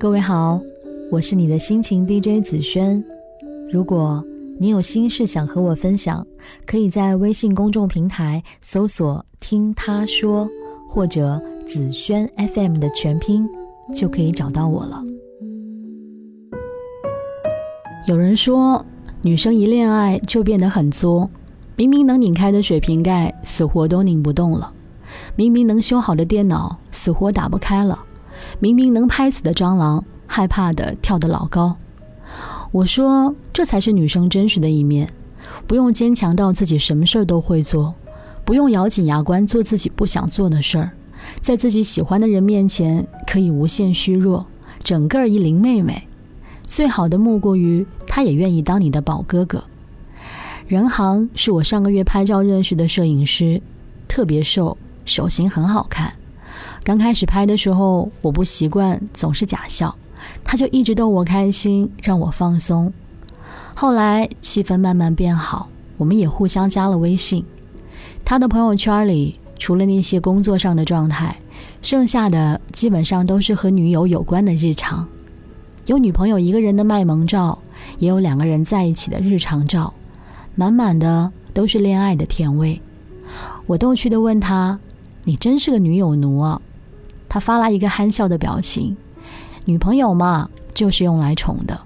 各位好，我是你的心情 DJ 紫萱。如果你有心事想和我分享，可以在微信公众平台搜索“听他说”或者“紫萱 FM” 的全拼，就可以找到我了。有人说，女生一恋爱就变得很作，明明能拧开的水瓶盖，死活都拧不动了；明明能修好的电脑，死活打不开了；明明能拍死的蟑螂，害怕的跳得老高。我说，这才是女生真实的一面，不用坚强到自己什么事儿都会做，不用咬紧牙关做自己不想做的事儿，在自己喜欢的人面前可以无限虚弱，整个一林妹妹。最好的莫过于，他也愿意当你的宝哥哥。任航是我上个月拍照认识的摄影师，特别瘦，手型很好看。刚开始拍的时候，我不习惯，总是假笑，他就一直逗我开心，让我放松。后来气氛慢慢变好，我们也互相加了微信。他的朋友圈里，除了那些工作上的状态，剩下的基本上都是和女友有关的日常。有女朋友一个人的卖萌照，也有两个人在一起的日常照，满满的都是恋爱的甜味。我逗趣的问他：“你真是个女友奴啊？”他发来一个憨笑的表情。女朋友嘛，就是用来宠的。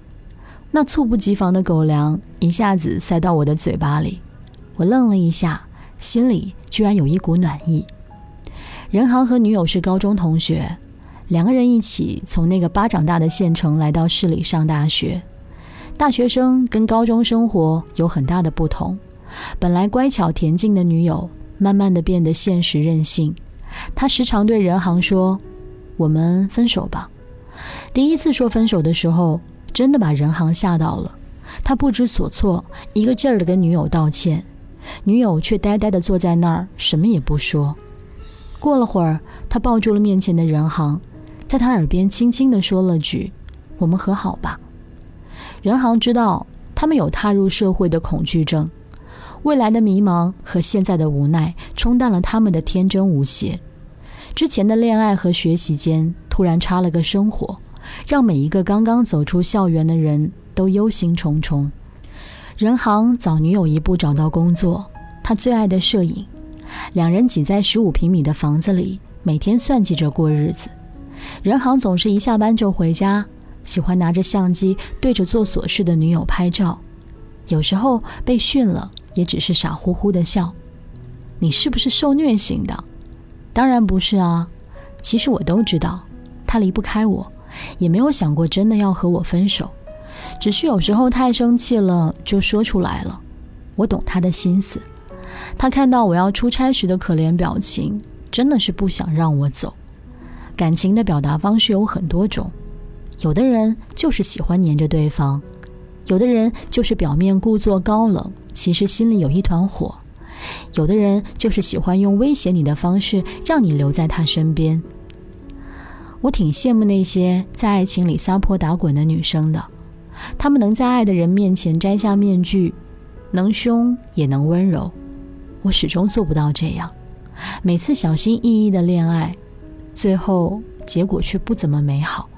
那猝不及防的狗粮一下子塞到我的嘴巴里，我愣了一下，心里居然有一股暖意。任航和女友是高中同学。两个人一起从那个巴掌大的县城来到市里上大学，大学生跟高中生活有很大的不同。本来乖巧恬静的女友，慢慢的变得现实任性。他时常对任航说：“我们分手吧。”第一次说分手的时候，真的把任航吓到了。他不知所措，一个劲儿的跟女友道歉，女友却呆呆的坐在那儿，什么也不说。过了会儿，他抱住了面前的任航。在他耳边轻轻地说了句：“我们和好吧。”任航知道他们有踏入社会的恐惧症，未来的迷茫和现在的无奈冲淡了他们的天真无邪。之前的恋爱和学习间突然插了个生活，让每一个刚刚走出校园的人都忧心忡忡。任航早女友一步找到工作，他最爱的摄影，两人挤在十五平米的房子里，每天算计着过日子。任航总是一下班就回家，喜欢拿着相机对着做琐事的女友拍照，有时候被训了，也只是傻乎乎的笑。你是不是受虐型的？当然不是啊。其实我都知道，他离不开我，也没有想过真的要和我分手，只是有时候太生气了就说出来了。我懂他的心思，他看到我要出差时的可怜表情，真的是不想让我走。感情的表达方式有很多种，有的人就是喜欢黏着对方，有的人就是表面故作高冷，其实心里有一团火，有的人就是喜欢用威胁你的方式让你留在他身边。我挺羡慕那些在爱情里撒泼打滚的女生的，她们能在爱的人面前摘下面具，能凶也能温柔。我始终做不到这样，每次小心翼翼的恋爱。最后结果却不怎么美好。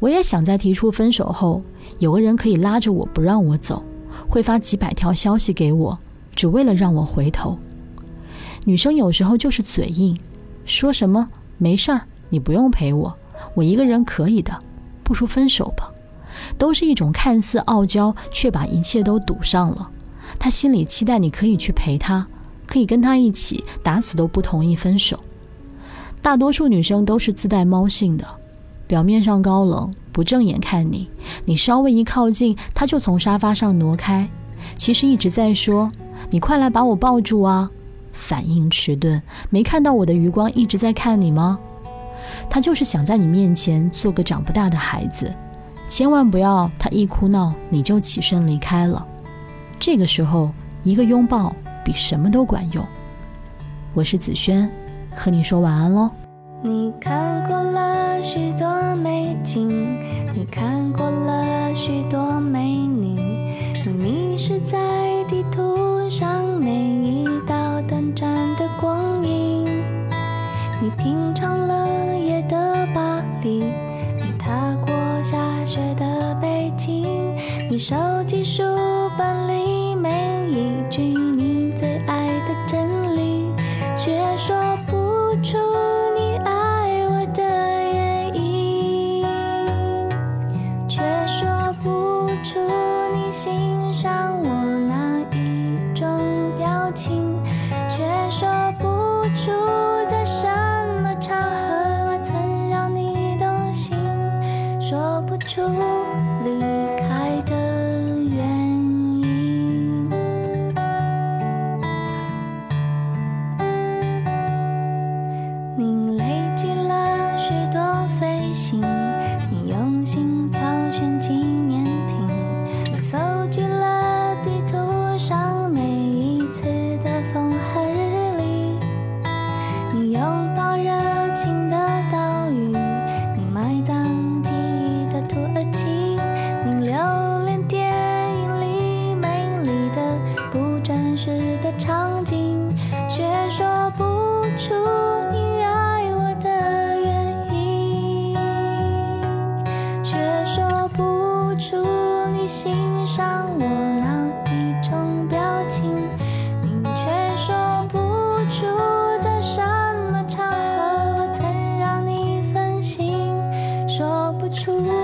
我也想在提出分手后，有个人可以拉着我不让我走，会发几百条消息给我，只为了让我回头。女生有时候就是嘴硬，说什么没事儿，你不用陪我，我一个人可以的，不如分手吧，都是一种看似傲娇，却把一切都堵上了。他心里期待你可以去陪他，可以跟他一起，打死都不同意分手。大多数女生都是自带猫性的，表面上高冷，不正眼看你，你稍微一靠近，她就从沙发上挪开。其实一直在说：“你快来把我抱住啊！”反应迟钝，没看到我的余光一直在看你吗？他就是想在你面前做个长不大的孩子，千万不要他一哭闹你就起身离开了。这个时候，一个拥抱比什么都管用。我是子轩。和你说晚安喽。你看过了许多美景，你看过了许多美上每一道短暂的光影。你品尝了夜的巴黎，你踏过下雪的北京，你收集书本里。love.